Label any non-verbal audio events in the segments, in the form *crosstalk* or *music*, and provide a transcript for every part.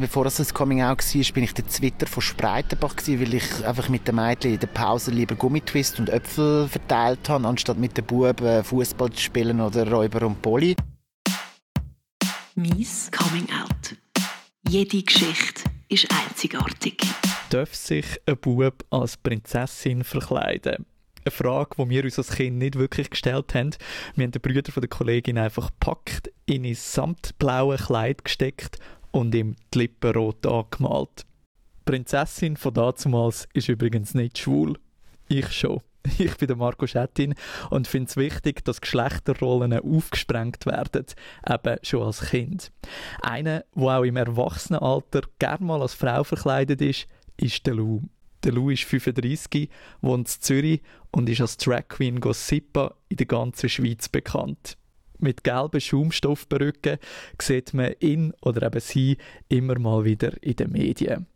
Bevor es das Coming Out war, bin ich der Twitter von Spreitenbach weil ich einfach mit den Mädchen in der Pause lieber Gummitwist und Äpfel verteilt habe, anstatt mit den Buben Fußball zu spielen oder Räuber und Polly. Mies Coming Out. Jede Geschichte ist einzigartig. Darf sich ein Bub als Prinzessin verkleiden? Eine Frage, die wir uns als Kind nicht wirklich gestellt haben. Wir haben den Brüder von der Kollegin einfach gepackt, in ein samtblaue Kleid gesteckt und ihm die Lippen rot angemalt. Die Prinzessin von damals ist übrigens nicht schwul. Ich schon. *laughs* Ich bin der Marco Schettin und finde es wichtig, dass Geschlechterrollen aufgesprengt werden, eben schon als Kind. Einer, der auch im Erwachsenenalter gern mal als Frau verkleidet ist, ist der Lou. Der Lou ist 35, wohnt in Zürich und ist als Drag Queen Gossipa in der ganzen Schweiz bekannt mit gelben Schaumstoffperücken sieht man ihn oder eben sie immer mal wieder in den Medien.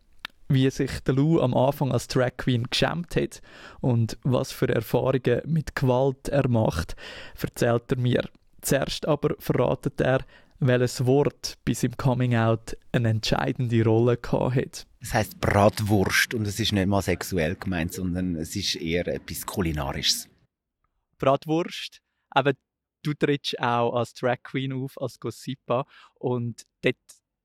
Wie sich der Lou am Anfang als Drag Queen geschämt hat und was für Erfahrungen mit Gewalt er macht, erzählt er mir. Zuerst aber verratet er, welches Wort bis im Coming Out eine entscheidende Rolle hat. Es heißt Bratwurst und es ist nicht mal sexuell gemeint, sondern es ist eher etwas Kulinarisches. Bratwurst, aber du trittst auch als Drag Queen auf, als Gossipa und dort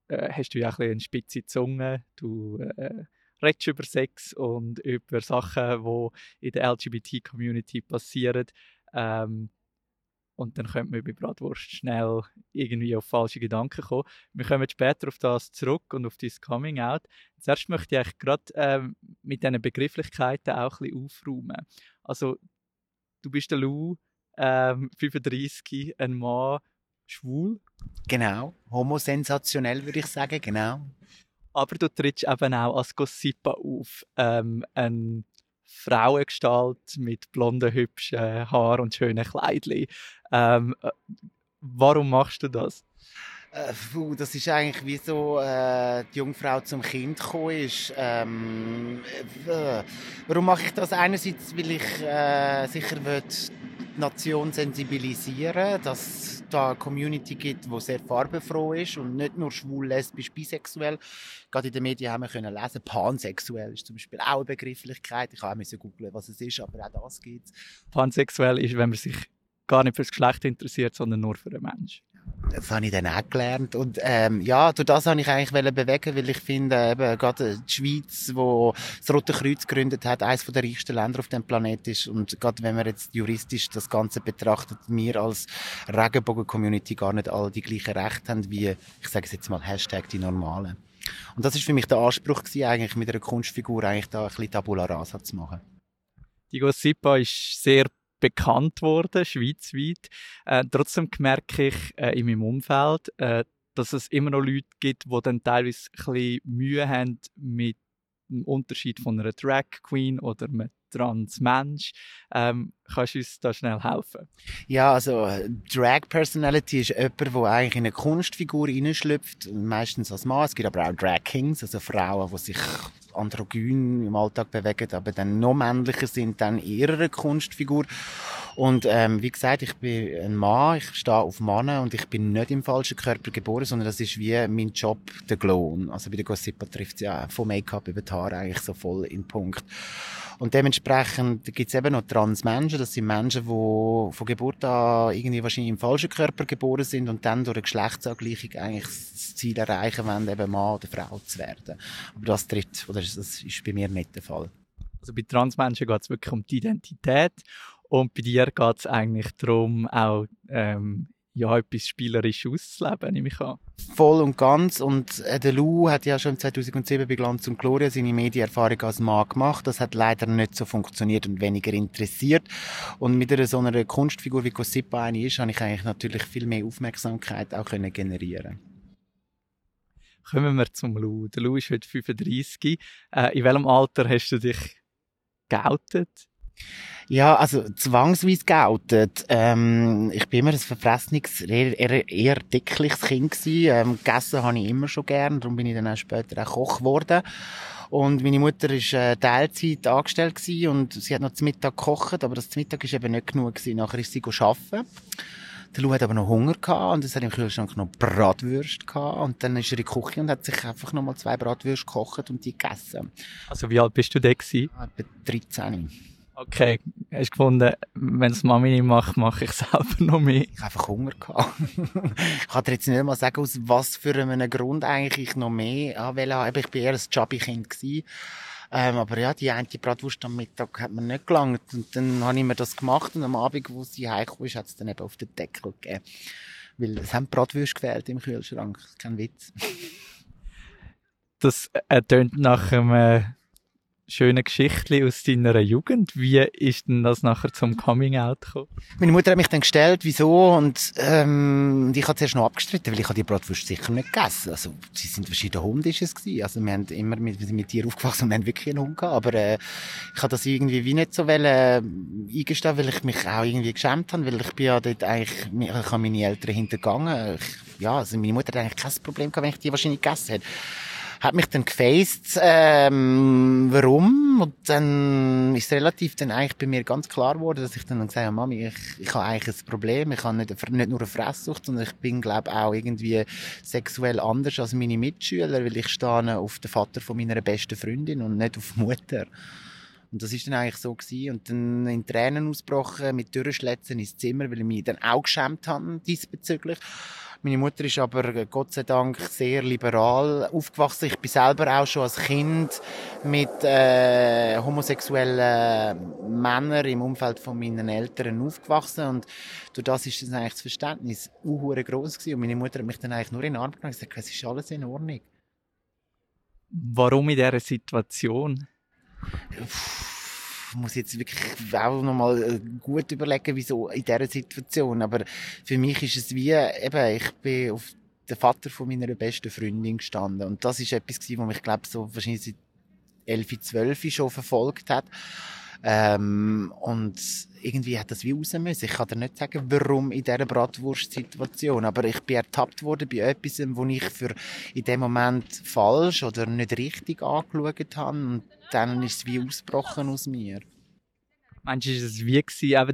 äh, hast du ja ein eine spitze Zunge, du äh, redest über Sex und über Sachen, die in der LGBT-Community passieren. Ähm, und dann könnte man bei Bratwurst schnell irgendwie auf falsche Gedanken kommen. Wir kommen später auf das zurück und auf das Coming Out. Zuerst möchte ich gerade ähm, mit diesen Begrifflichkeiten auch ein bisschen aufräumen. Also, du bist der Lou, ähm, 35, ein Mann, schwul. Genau, homosensationell würde ich sagen, genau. Aber du trittst eben auch als Gossipa auf. Ähm, eine Frauengestalt mit blonden, hübschen Haaren und schönen Kleidchen. Ähm, äh, warum machst du das? Äh, das ist eigentlich wie so äh, die Jungfrau zum Kind gekommen ist. Ähm, äh, warum mache ich das? Einerseits, weil ich äh, sicher will, Nation sensibilisieren, dass es da eine Community gibt, die sehr farbenfroh ist und nicht nur schwul, lesbisch, bisexuell. Gerade in den Medien haben wir können lesen, pansexuell ist zum Beispiel auch eine Begrifflichkeit. Ich habe auch googeln, was es ist, aber auch das gibt Pansexuell ist, wenn man sich gar nicht fürs Geschlecht interessiert, sondern nur für den Mensch. Das habe ich dann auch gelernt. Und ähm, ja, durch das habe ich eigentlich bewegen, weil ich finde, eben, gerade die Schweiz, wo das Rote Kreuz gegründet hat, eines der reichsten Länder auf dem Planeten ist. Und gerade wenn man jetzt juristisch das Ganze betrachtet, wir als Regenbogen-Community gar nicht alle die gleichen Rechte haben wie, ich sage es jetzt mal, Hashtag die Normalen. Und das ist für mich der Anspruch gewesen, eigentlich mit einer Kunstfigur eigentlich da ein bisschen Tabula Rasa zu machen. Die Gossipa ist sehr bekannt worden, schweizweit. Äh, trotzdem merke ich äh, in meinem Umfeld, äh, dass es immer noch Leute gibt, die dann teilweise ein bisschen Mühe haben mit dem Unterschied von einer Drag Queen oder einem Transmensch. Ähm, kannst du uns da schnell helfen? Ja, also Drag Personality ist jemand, der eigentlich in eine Kunstfigur hineinschlüpft, meistens als Mann. Es gibt aber auch Drag Kings, also Frauen, die sich androgyn im Alltag bewegen, aber dann noch männlicher sind dann eher eine Kunstfigur. Und ähm, wie gesagt, ich bin ein Mann, ich stehe auf Männer und ich bin nicht im falschen Körper geboren, sondern das ist wie mein Job, der Glow. Also bei der Gossipa trifft es ja von Make-up über die Haare eigentlich so voll in den Punkt. Und dementsprechend gibt es eben noch Transmenschen, das sind Menschen, die von Geburt an irgendwie wahrscheinlich im falschen Körper geboren sind und dann durch eine Geschlechtsangleichung eigentlich das Ziel erreichen wollen, eben Mann oder Frau zu werden. Aber das tritt, oder das ist bei mir nicht der Fall. Also bei Transmenschen geht es wirklich um die Identität und bei dir geht es eigentlich darum, auch ähm, ja, etwas spielerisch auszuleben, nehme ich an. Voll und ganz. Und äh, der Lou hat ja schon 2007 bei Glanz und Gloria seine Medienerfahrung als Mann gemacht. Das hat leider nicht so funktioniert und weniger interessiert. Und mit einer so einer Kunstfigur wie Cosipa eine ist, habe ich eigentlich natürlich viel mehr Aufmerksamkeit auch können generieren Kommen wir zum Lou. Der Lou ist heute 35. Äh, in welchem Alter hast du dich geoutet? Ja, also zwangsweise geoutet. Ähm, ich bin immer ein verfressenes, eher, eher, dickliches Kind gewesen. Ähm, gegessen habe ich immer schon gern, darum bin ich dann auch später auch Koch geworden. Und meine Mutter war äh, Teilzeit angestellt gewesen und sie hat noch zum Mittag gekocht, aber das Mittag war eben nicht genug gewesen. Nachher ist sie arbeiten. Der Lou hat aber noch Hunger gehabt und es hat im Kühlschrank noch Bratwürste gehabt und dann ist er in die Küche und hat sich einfach noch mal zwei Bratwürste gekocht und die gegessen. Also wie alt bist du da gewesen? Etwa 13. Okay, hast du gefunden, wenn es Mami nicht macht, mache ich *laughs* selber noch mehr? Ich habe einfach Hunger gehabt. *laughs* ich kann dir jetzt nicht mal sagen, aus was für einem Grund eigentlich ich noch mehr wollte. Ich war eher ein Chubby-Kind. Ähm, aber ja, die eine Bratwurst am Mittag hat mir nicht gelangt. Und dann habe ich mir das gemacht und am Abend, wo sie heimgekommen ist, hat es dann eben auf den Deckel gegeben. Weil es haben Bratwürste gefehlt im Kühlschrank. Kein Witz. *laughs* Das ertönt nach einem schöne Geschichte aus deiner Jugend. Wie ist denn das nachher zum Coming-out gekommen? Meine Mutter hat mich dann gestellt, wieso, und ähm, ich habe zuerst noch abgestritten, weil ich die Bratwurst sicher nicht gegessen. Also, sie sind verschiedene Hunde ist es gewesen. Also, wir haben immer mit, mit dir aufgewachsen und wir haben wirklich einen Hund gehabt, aber äh, ich habe das irgendwie wie nicht so wollen, äh, eingestehen, weil ich mich auch irgendwie geschämt habe, weil ich bin ja dort eigentlich, ich habe meine Eltern hintergangen. Ich, ja, also meine Mutter hat eigentlich kein Problem gehabt, wenn ich die wahrscheinlich gegessen hätte hat mich dann gefaced, ähm, warum. Und dann ist relativ dann eigentlich bei mir ganz klar geworden, dass ich dann gesagt habe, Mami, ich, ich habe eigentlich ein Problem. Ich habe nicht, nicht nur eine Fresssucht, sondern ich bin, glaube auch irgendwie sexuell anders als meine Mitschüler, weil ich stehe auf den Vater von meiner besten Freundin und nicht auf Mutter. Und das ist dann eigentlich so gewesen. Und dann in Tränen ausgebrochen, mit Durchschlätzen ins Zimmer, weil ich mich dann auch geschämt habe diesbezüglich. Meine Mutter ist aber äh, Gott sei Dank sehr liberal aufgewachsen. Ich bin selber auch schon als Kind mit äh, homosexuellen Männern im Umfeld von meinen Eltern aufgewachsen und durch das ist das eigentlich das Verständnis unhure groß gewesen. und meine Mutter hat mich dann eigentlich nur in den Arm genommen und gesagt, es ist alles in Ordnung. Warum in dieser Situation? Muss jetzt wirklich auch nochmal äh, gut überlegen, wieso in dieser Situation. Aber für mich ist es wie, eben, ich bin auf den Vater von meiner besten Freundin gestanden. Und das ist etwas was mich, glaube so wahrscheinlich seit 11, 12 schon verfolgt hat. Ähm, und irgendwie hat das wie raus müssen. Ich kann dir nicht sagen, warum in dieser Bratwurst-Situation. Aber ich bin ertappt worden bei etwas, wo ich für in dem Moment falsch oder nicht richtig angeschaut habe. Und dann ist es wie ausgebrochen aus mir. Meinst du, ist es wie gewesen, aber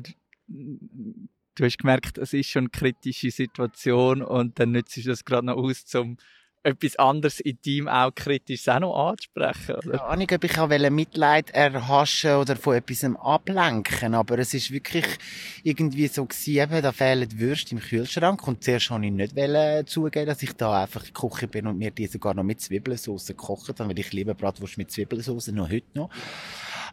du hast gemerkt, es ist schon eine kritische Situation und dann nützt du das gerade noch aus, um etwas anderes in Team auch kritisch auch noch anzusprechen, oder? Ja, nicht, ob ich auch Mitleid erhaschen oder von etwas ablenken, aber es ist wirklich irgendwie so gewesen, da fehlen Würste im Kühlschrank und zuerst wollte ich nicht zugeben, dass ich da einfach in Küche bin und mir die sogar noch mit Zwiebelsauce gekocht habe, weil ich liebe Bratwurst mit Zwiebelsauce, noch heute noch.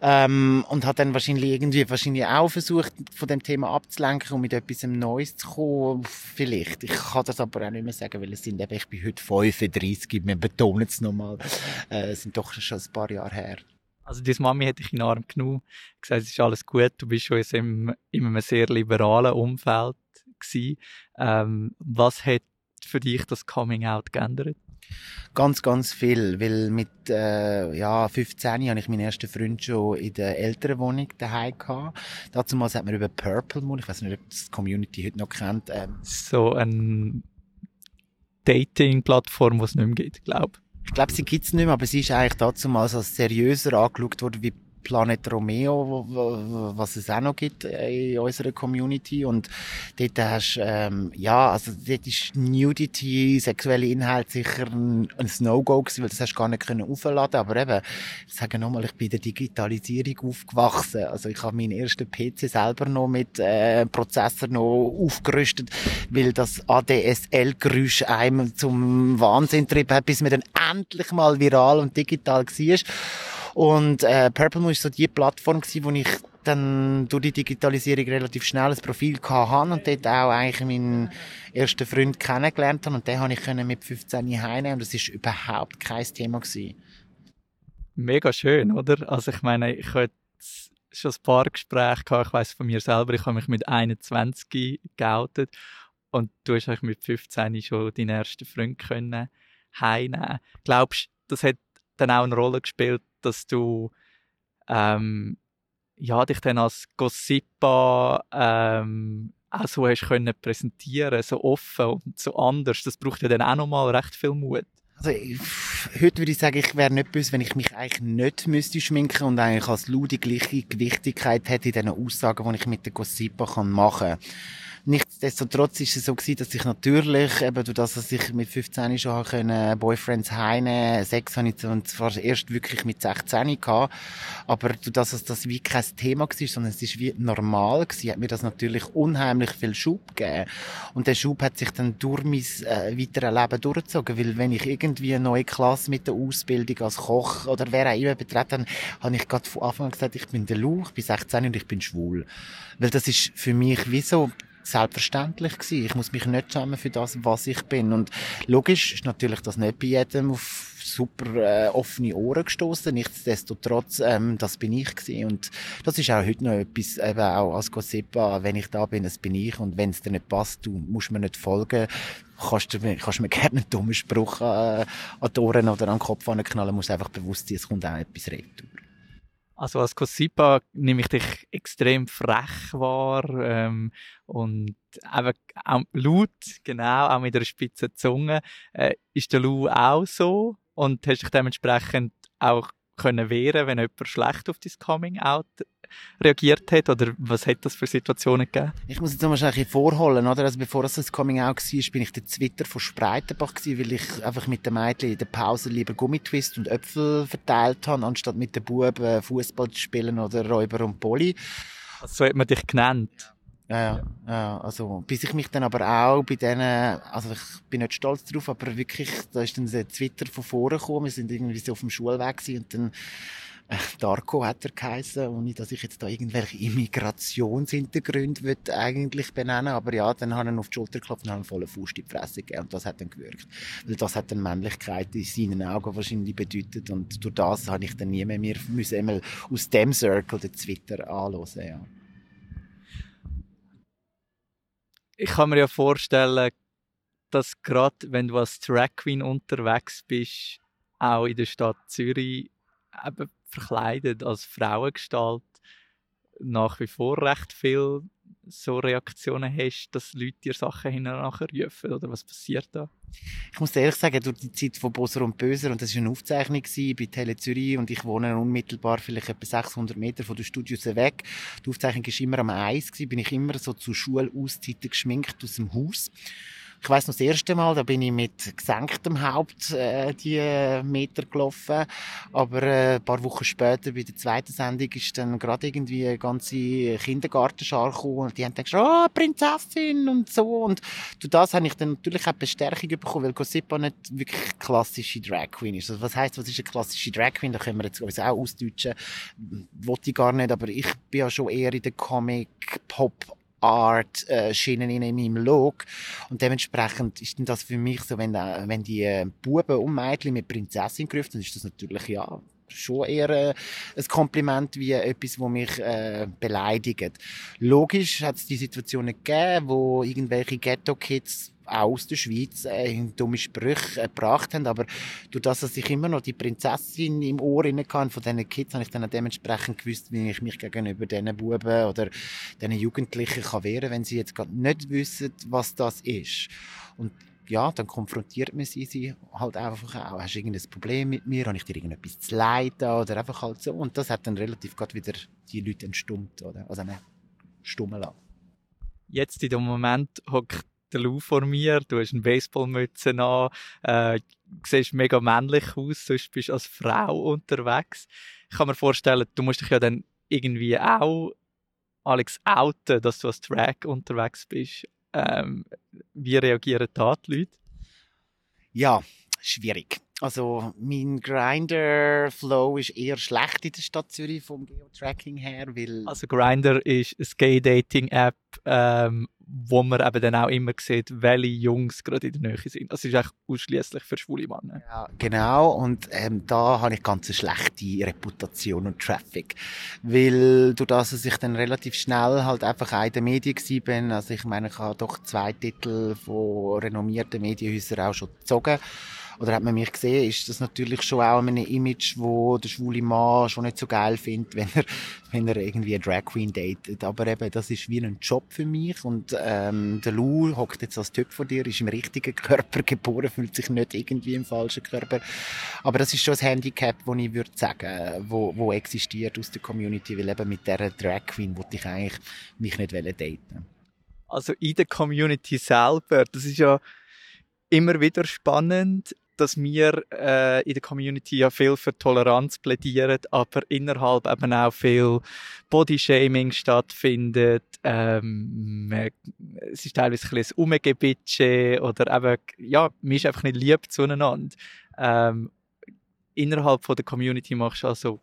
Ähm, und hat dann wahrscheinlich irgendwie wahrscheinlich auch versucht, von dem Thema abzulenken und mit etwas Neues zu kommen. Vielleicht. Ich kann das aber auch nicht mehr sagen, weil es sind eben, ich bin heute 35, wir betonen es nochmal, äh, es sind doch schon ein paar Jahre her. Also, deine Mami hätte ich in den Arm genommen, gesagt, es ist alles gut, du bist schon in einem sehr liberalen Umfeld gewesen. Ähm, was hat für dich das Coming Out geändert? Ganz, ganz viel, weil mit äh, ja, 15 habe ich meinen ersten Freund schon in der älteren Wohnung daheim. Dazu hat man über Purple Moon, ich weiß nicht, ob das die Community heute noch kennt. Ähm, so eine Dating-Plattform, die es nicht mehr gibt, glaube ich. Ich glaube, sie gibt es nicht mehr, aber sie ist eigentlich dazu mal als seriöser angeschaut worden wie Planet Romeo, was es auch noch gibt in unserer Community. Und dort hast ähm, ja, also dort ist Nudity, sexuelle Inhalt sicher ein, ein No-Go gewesen, weil das hast du gar nicht können aufladen. Aber eben, ich sage nochmal, ich bin in der Digitalisierung aufgewachsen. Also ich habe meinen ersten PC selber noch mit äh, Prozessor noch aufgerüstet, weil das ADSL-Geräusch einem zum Wahnsinn trieb hat, bis man dann endlich mal viral und digital war. Und äh, Purple Moon ist so die Plattform gewesen, wo ich dann durch die Digitalisierung relativ schnell ein Profil hatte und dort auch eigentlich meinen ersten Freund kennengelernt habe und den habe ich mit 15 heimnehmen und das ist überhaupt kein Thema gewesen. Mega schön, oder? Also ich meine, ich hatte schon ein paar Gespräche gehabt, ich weiß von mir selber, ich habe mich mit 21 geoutet und du hast mit 15 schon deinen ersten Freund heimnehmen. Glaubst du, das hat dann auch eine Rolle gespielt, dass du ähm, ja, dich dann als Gossipa ähm, auch so hast können präsentieren, so offen und so anders. Das braucht ja dann auch nochmal recht viel Mut. Also, heute würde ich sagen, ich wäre nicht böse, wenn ich mich eigentlich nicht müsste schminken und eigentlich als Lou die gleiche Gewichtigkeit hätte in diesen Aussagen, die ich mit der Gossipa machen kann. Nichtsdestotrotz ist es so gewesen, dass ich natürlich, eben durch das, dass ich mit 15 schon können, Boyfriends heine, Sex habe ich zwar erst wirklich mit 16 gehabt, aber durch das, dass das wie kein Thema war, sondern es ist wie normal gewesen, hat mir das natürlich unheimlich viel Schub gegeben. Und der Schub hat sich dann durch mein äh, weiteres Leben durchgezogen, weil wenn ich irgendwie eine neue Klasse mit der Ausbildung als Koch oder wer auch immer betreten, habe ich gerade von Anfang an gesagt, ich bin der Lou, ich bin 16 und ich bin schwul. Weil das ist für mich wie so selbstverständlich gewesen. Ich muss mich nicht schämen für das, was ich bin. Und logisch ist natürlich das nicht bei jedem auf super äh, offene Ohren gestoßen. Nichtsdestotrotz, ähm, das bin ich gewesen. Und das ist auch heute noch etwas, eben auch als Gossipa, wenn ich da bin, das bin ich. Und wenn es dir nicht passt, du musst mir nicht folgen, kannst du kannst mir *laughs* gerne einen dummen Spruch äh, an die Ohren oder an den Kopf knallen, musst einfach bewusst sein, es kommt auch etwas retour. Also als Gossipa nehme ich dich extrem frech wahr ähm, und eben auch laut, genau, auch mit einer spitzen Zunge. Äh, ist der Lou auch so? Und hast dich dementsprechend auch können wehren, wenn jemand schlecht auf dein Coming-out reagiert hat? Oder was hat das für Situationen gegeben? Ich muss jetzt noch mal ein bisschen vorholen, oder? Also bevor es das Coming-out war, bin ich der Twitter von Spreitenbach gewesen, weil ich einfach mit den Mädchen in der Pause lieber Gummitwist und Äpfel verteilt habe, anstatt mit den Buben Fußball zu spielen oder Räuber und Poli. Also so hat man dich genannt? Ja, ja, ja, also, bis ich mich dann aber auch bei denen, also ich bin nicht stolz drauf, aber wirklich, da ist dann der Twitter von vorne gekommen, wir sind irgendwie so auf dem Schulweg gewesen und dann, äh, Darko hat er geheißen, ohne dass ich jetzt da irgendwelche Immigrationshintergründe würde eigentlich benennen, aber ja, dann haben ihn auf die Schulter geklopft und haben volle Fuß in die Fresse gegeben und das hat dann gewirkt. Weil das hat dann Männlichkeit in seinen Augen wahrscheinlich bedeutet und durch das habe ich dann nie mehr, mehr müssen einmal aus dem Circle den Twitter anhören, ja. Ich kann mir ja vorstellen, dass gerade wenn du als Drag Queen unterwegs bist, auch in der Stadt Zürich eben verkleidet als Frauengestalt nach wie vor recht viel so Reaktionen hast, dass Leute dir Sachen hinterher rufen? Oder was passiert da? Ich muss ehrlich sagen, durch die Zeit von Boser und Böser, und das war eine Aufzeichnung bei Tele Zürich, und ich wohne unmittelbar vielleicht etwa 600 Meter von den Studios weg. Die Aufzeichnung war immer am Eis, bin ich immer so zu Schulauszeiten geschminkt aus dem Haus. Ich weiß noch das erste Mal, da bin ich mit gesenktem Haupt äh, die Meter gelaufen, aber äh, ein paar Wochen später bei der zweiten Sendung ist dann gerade irgendwie eine ganze Kindergartenschar gekommen und die haben dann gesagt, oh, Prinzessin und so und durch das habe ich dann natürlich auch Bestärkung bekommen, weil Gossipa nicht wirklich klassische Drag Queen ist. Also was heißt, was ist eine klassische Drag Queen? Da können wir jetzt uns auch ausdeutschen. Wollte ich gar nicht, aber ich bin ja schon eher in der Comic, Pop, Art äh, Schienen in meinem Look und dementsprechend ist das für mich so, wenn, wenn die äh, Buben und Mädchen mit Prinzessin gerufen, dann ist das natürlich ja schon eher äh, ein Kompliment wie etwas, wo mich äh, beleidigt. Logisch hat es die Situationen gegeben, wo irgendwelche Ghetto-Kids aus der Schweiz äh, dumme Sprüche äh, gebracht haben, aber durch das, dass ich immer noch die Prinzessin im Ohr hatte von diesen Kids, habe ich dann dementsprechend gewusst, wie ich mich gegenüber diesen Buben oder diesen Jugendlichen kann wehren, wenn sie jetzt gerade nicht wissen, was das ist. Und ja, dann konfrontiert man sie, sie halt einfach auch. Hast du irgendein Problem mit mir? Habe ich dir irgendetwas zu leiden? Oder einfach halt so. Und das hat dann relativ gerade wieder die Leute entstummt, oder? Also, stummen lassen. Jetzt in dem Moment hockt der Lou vor mir, du hast eine Baseballmütze an, äh, siehst mega männlich aus, sonst bist du als Frau unterwegs. Ich kann mir vorstellen, du musst dich ja dann irgendwie auch, Alex, outen, dass du als Drag unterwegs bist. Ähm, wie reagieren da die Leute? Ja, schwierig. Also mein Grinder Flow ist eher schlecht in der Stadt Zürich vom Geotracking her, weil also Grinder ist eine Gay Dating App, ähm, wo man eben dann auch immer sieht, welche Jungs gerade in der Nähe sind. Also es ist eigentlich ausschließlich für schwule Männer. Ja, genau. Und ähm, da habe ich ganz eine schlechte Reputation und Traffic, weil durch das, dass ich dann relativ schnell halt einfach in den Medien bin, also ich meine, ich habe doch zwei Titel von renommierten Medienhäusern auch schon gezogen oder hat man mich gesehen, ist das natürlich schon auch ein Image, wo der schwule Mann schon nicht so geil findet, *laughs* wenn er, wenn er irgendwie eine Drag Queen datet. Aber eben, das ist wie ein Job für mich und ähm, der Lou hockt jetzt als Typ von dir, ist im richtigen Körper geboren, fühlt sich nicht irgendwie im falschen Körper. Aber das ist schon ein Handicap, wo ich würde sagen, wo, wo existiert aus der Community, weil eben mit dieser Drag Queen wollte ich eigentlich mich nicht daten Also in der Community selber, das ist ja immer wieder spannend, dass wir äh, in der Community ja viel für Toleranz plädieren, aber innerhalb eben auch viel Bodyshaming stattfindet. Ähm, es ist teilweise ein bisschen Umgebitsche oder eben, ja, man ist einfach nicht lieb zueinander. Ähm, innerhalb von der Community machst du also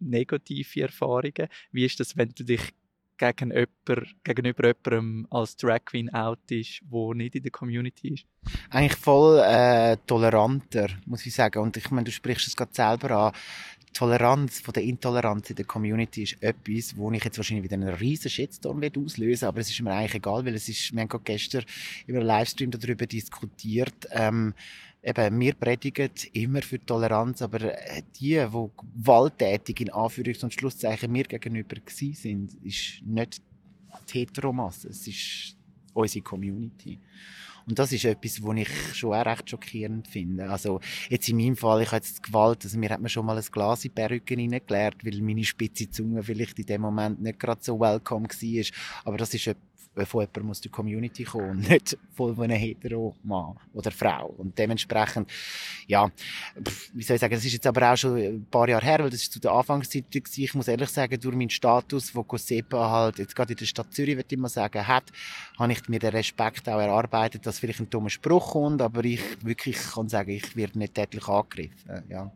negative Erfahrungen. Wie ist das, wenn du dich gegen jemand, gegenüber jemandem als Drag Queen outest, der nicht in der Community ist? Eigentlich voll äh, toleranter, muss ich sagen. Und ich meine, du sprichst es gerade selber an. Toleranz von der Intoleranz in der Community ist etwas, wo ich jetzt wahrscheinlich wieder einen riesen Shitstorm auslösen aber es ist mir eigentlich egal, weil es ist, wir haben gerade gestern über einen Livestream darüber diskutiert, ähm, eben, wir predigen immer für Toleranz, aber äh, die, die gewalttätig in Anführungs- und Schlusszeichen mir gegenüber sind, ist nicht die Heteromasse, es ist unsere Community. Und das ist etwas, was ich schon auch recht schockierend finde. Also, jetzt in meinem Fall, ich habe jetzt Gewalt, also mir hat man schon mal ein Glas in die Perücke reingelehrt, weil meine spitze Zunge vielleicht in dem Moment nicht gerade so welcome war. Aber das ist etwas, von jemandem aus der Community kommen und nicht von einem hetero Mann oder Frau. Und dementsprechend, ja, wie soll ich sagen, das ist jetzt aber auch schon ein paar Jahre her, weil das ist zu der Anfangszeit gewesen. Ich muss ehrlich sagen, durch meinen Status, wo Cosepa halt jetzt gerade in der Stadt Zürich, würde ich mal sagen, hat, habe ich mir den Respekt auch erarbeitet, dass vielleicht ein dummer Spruch kommt, aber ich wirklich kann sagen, ich werde nicht tätlich angegriffen, ja.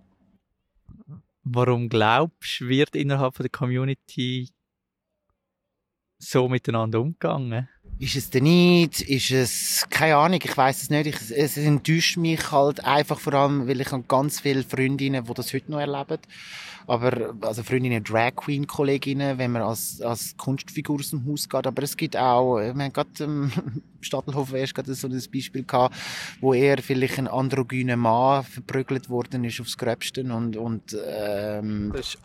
Warum glaubst du, wird innerhalb der Community so miteinander umgegangen? Ist es der Neid? Ist es, keine Ahnung, ich weiß es nicht. Ich, es enttäuscht mich halt einfach vor allem, weil ich habe ganz viele Freundinnen, die das heute noch erleben. Aber, also Freundinnen, Drag Queen Kolleginnen, wenn man als, als Kunstfigur aus dem Haus geht. Aber es gibt auch, wir haben gerade im *laughs* Stadtelhof erst gerade so ein Beispiel gehabt, wo er vielleicht ein androgyner Mann verprügelt worden ist aufs Gröbsten und, und, ähm, Das ist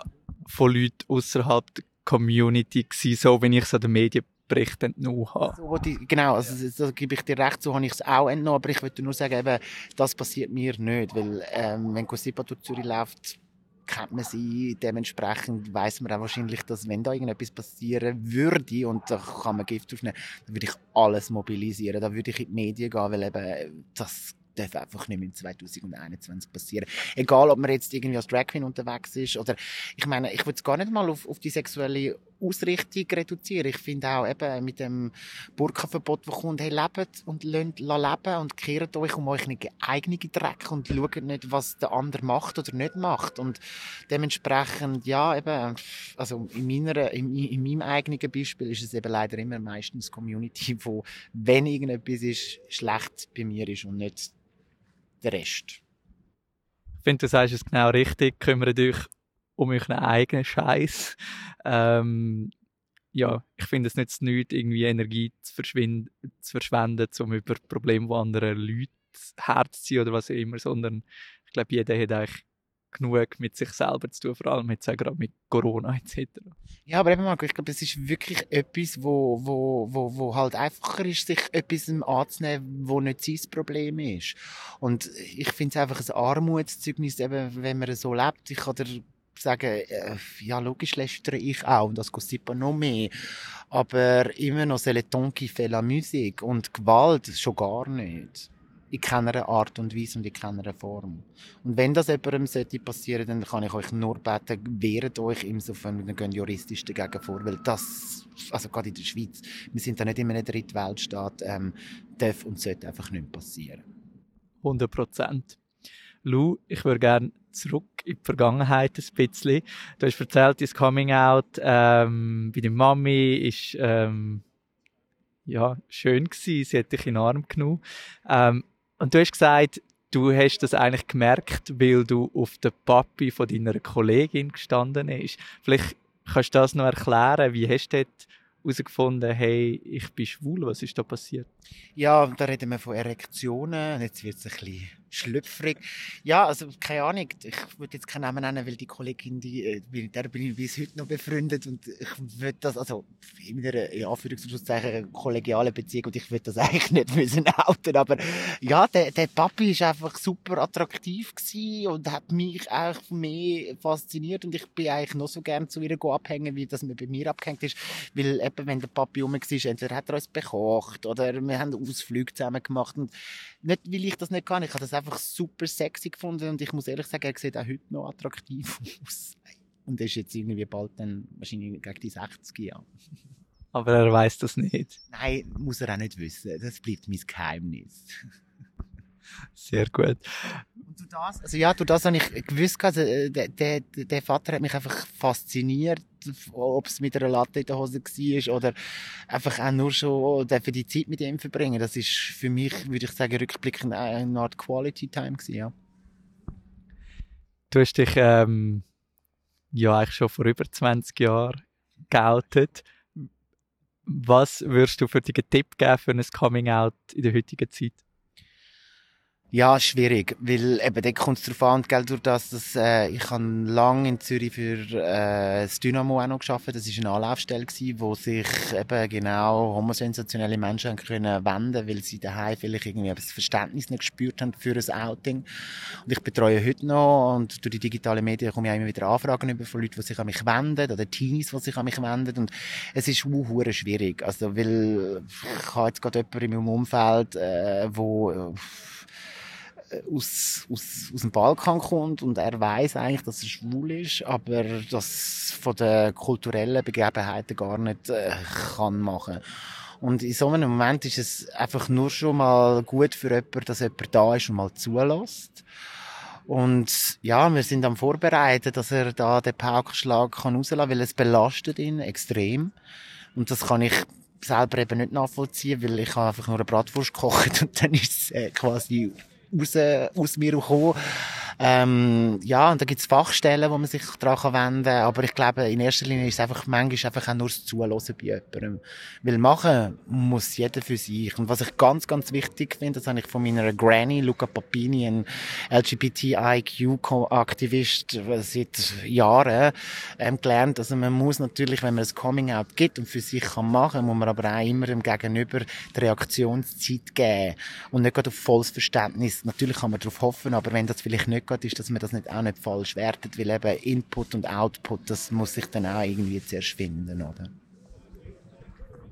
von Leuten außerhalb der Community gewesen, so wie ich es an den Medienberichten entnommen habe. So, die, genau, also, da gebe ich dir recht, so habe ich es auch entnommen, aber ich würde nur sagen, eben, das passiert mir nicht, weil ähm, wenn Gossipa durch Zürich läuft, kennt man sie, dementsprechend weiß man auch wahrscheinlich, dass wenn da irgendetwas passieren würde und da kann man Gift aufnehmen, dann würde ich alles mobilisieren, da würde ich in die Medien gehen, weil eben das darf einfach nicht mehr in 2021 passieren. Egal, ob man jetzt irgendwie als Drag Queen unterwegs ist oder, ich meine, ich würde es gar nicht mal auf, auf die sexuelle Ausrichtung reduzieren. Ich finde auch eben mit dem Burka-Verbot, das kommt, hey, lebt und lasst leben und kehrt euch um euch eigene Dreck und schaut nicht, was der andere macht oder nicht macht. Und dementsprechend, ja, eben, also in meiner, in, in meinem eigenen Beispiel ist es eben leider immer meistens Community, wo, wenn irgendetwas ist, schlecht bei mir ist und nicht der Rest. Ich finde, du sagst es genau richtig. Kümmert euch um euren eigenen Scheiß. Ähm, ja, ich finde es nicht nichts, irgendwie Energie zu, zu verschwenden, um über Probleme von anderen Leuten herzuziehen oder was auch immer, sondern ich glaube, jeder hat eigentlich genug mit sich selber zu tun, vor allem jetzt auch gerade mit Corona etc. Ja, aber eben, Marco, ich glaube, das ist wirklich etwas, wo, wo, wo, wo halt einfacher ist, sich etwas anzunehmen, wo nicht sein Problem ist. Und ich finde es einfach ein Armutszeugnis, eben, wenn man so lebt. Ich kann dir sagen, äh, ja, logisch lästere ich auch, und das kostet noch mehr. Aber immer noch, c'est le ton qui fait la musique. Und Gewalt schon gar nicht in keiner Art und Weise und in keiner Form. Und wenn das jemandem sollte passieren, dann kann ich euch nur beten, wehret euch insofern, dann gehen juristisch dagegen vor, weil das, also gerade in der Schweiz, wir sind da nicht in einem Drittweltstaat, ähm, darf und sollte einfach nicht passieren. 100 Prozent. Lou, ich würde gerne zurück in die Vergangenheit ein bisschen. Du hast erzählt, dein Coming Out ähm, bei deiner Mami ist ähm, ja, schön gewesen, sie hat dich in den Arm genommen. Ähm, und du hast gesagt, du hast das eigentlich gemerkt, weil du auf der Papi von deiner Kollegin gestanden bist. Vielleicht kannst du das noch erklären. Wie hast du dort herausgefunden, hey, ich bin schwul? Was ist da passiert? Ja, da reden wir von Erektionen. Jetzt wird es ein bisschen schlüpfrig. Ja, also keine Ahnung. Ich würde jetzt keinen Namen nennen, weil die Kollegin, die, äh, mit der bin ich bis heute noch befreundet und ich würde das, also in einer in Anführungszeichen kollegialen Beziehung und ich würde das *laughs* eigentlich nicht müssen outen, aber ja, der, der Papi ist einfach super attraktiv gewesen und hat mich auch mehr fasziniert und ich bin eigentlich noch so gern zu ihr abhängen, wie das mir bei mir abgehängt ist, weil eben, wenn der Papi rum war, entweder hat er uns bekocht oder wir haben Ausflüge zusammen gemacht und nicht, weil ich das nicht kann, ich habe das einfach super sexy gefunden und ich muss ehrlich sagen, er sieht auch heute noch attraktiv *laughs* aus. Und ist jetzt irgendwie bald dann wahrscheinlich gegen die 60 Jahre. Aber er weiß das nicht. Nein, muss er auch nicht wissen. Das bleibt mein Geheimnis. Sehr gut. Und durch das, also ja, durch das habe ich gewusst, also, äh, der, der, der Vater hat mich einfach fasziniert, ob es mit einer Latte in der Hose war oder einfach auch nur schon für die Zeit mit ihm verbringen. Das ist für mich, würde ich sagen, rückblickend eine Art Quality Time gewesen, ja. Du hast dich ähm, ja eigentlich schon vor über 20 Jahren geoutet. Was würdest du für dich einen Tipp geben für ein Coming-out in der heutigen Zeit? Ja, schwierig, weil eben dort kommt es darauf an, gell, durch das, dass, äh, ich habe lange in Zürich für äh, das Dynamo auch noch gearbeitet. Das war eine Anlaufstelle, gewesen, wo sich eben genau homosensationelle Menschen können wenden weil sie daheim vielleicht irgendwie das Verständnis nicht gespürt haben für ein Outing. Und ich betreue heute noch und durch die digitalen Medien komme ich auch immer wieder Anfragen über von Leuten, die sich an mich wenden oder Teenies, die sich an mich wenden und es ist uh, schwierig, also weil ich habe jetzt gerade jemanden in meinem Umfeld, äh, wo aus, aus, aus dem Balkan kommt und er weiß eigentlich, dass er schwul ist, aber das von den kulturellen Begebenheiten gar nicht äh, kann machen. Und in so einem Moment ist es einfach nur schon mal gut für jemanden, dass jemand da ist und mal zulässt. Und ja, wir sind am Vorbereiten, dass er da den Paukenschlag kann rauslassen, weil es belastet ihn extrem. Und das kann ich selber eben nicht nachvollziehen, weil ich habe einfach nur eine Bratwurst gekocht *laughs* und dann ist es äh, quasi raus, aus mir gekommen. Ähm, ja, und da gibt's Fachstellen, wo man sich daran wenden kann. Aber ich glaube, in erster Linie ist es einfach, manchmal einfach auch nur das Zuhören bei jemandem. Weil machen muss jeder für sich. Und was ich ganz, ganz wichtig finde, das habe ich von meiner Granny, Luca Papini, ein LGBTIQ-Aktivist seit Jahren, ähm, gelernt. Also man muss natürlich, wenn man ein Coming-out gibt und für sich kann machen, muss man aber auch immer dem Gegenüber die Reaktionszeit geben. Und nicht gerade auf volles Verständnis. Natürlich kann man darauf hoffen, aber wenn das vielleicht nicht geht, ist, dass man das nicht auch nicht falsch wertet, weil eben Input und Output, das muss sich dann auch irgendwie zuerst finden, oder?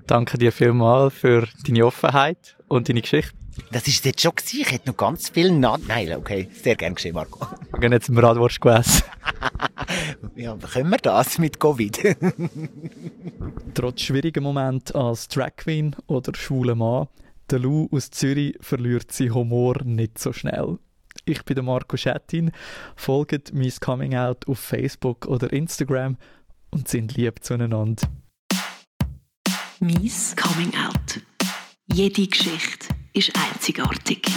Danke dir vielmals für deine Offenheit und deine Geschichte. Das ist jetzt schon gewesen. Ich hätte noch ganz viel Na Nein, okay. Sehr gerne geschehen, Marco. Wir gehen jetzt zum Radwurst essen. *laughs* ja, können wir das mit Covid? *laughs* Trotz schwierigen Momenten als Drag Queen oder schwuler Mann, der Lou aus Zürich verliert seinen Humor nicht so schnell. Ich bin der Marco Schettin. Folgt mein Coming Out auf Facebook oder Instagram und sind lieb zueinander. Mies Coming Out. Jede Geschichte ist einzigartig.